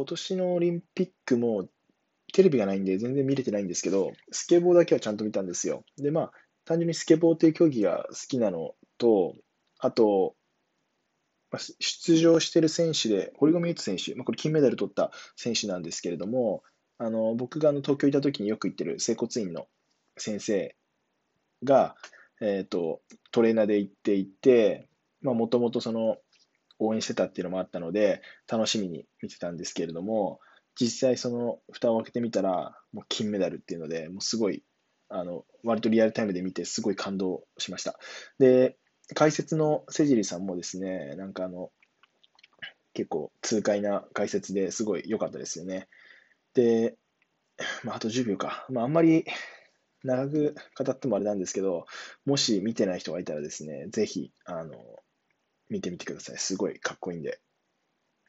今年のオリンピックもテレビがないんで全然見れてないんですけど、スケボーだけはちゃんと見たんですよ。で、まあ、単純にスケボーという競技が好きなのと、あと、出場してる選手で、堀米雄斗選手、まあ、これ金メダル取った選手なんですけれども、あの僕があの東京にいた時によく行ってる整骨院の先生が、えーと、トレーナーで行っていて、もともとその応援してたっていうのもあったので、楽しみに見てたんですけれども、実際その蓋を開けてみたら、もう金メダルっていうので、もうすごい、あの、割とリアルタイムで見て、すごい感動しました。で、解説のセジリさんもですね、なんかあの、結構痛快な解説ですごい良かったですよね。で、まあ、あと10秒か。まあ、あんまり長く語ってもあれなんですけど、もし見てない人がいたらですね、ぜひ、あの、見てみてください。すごいかっこいいんで。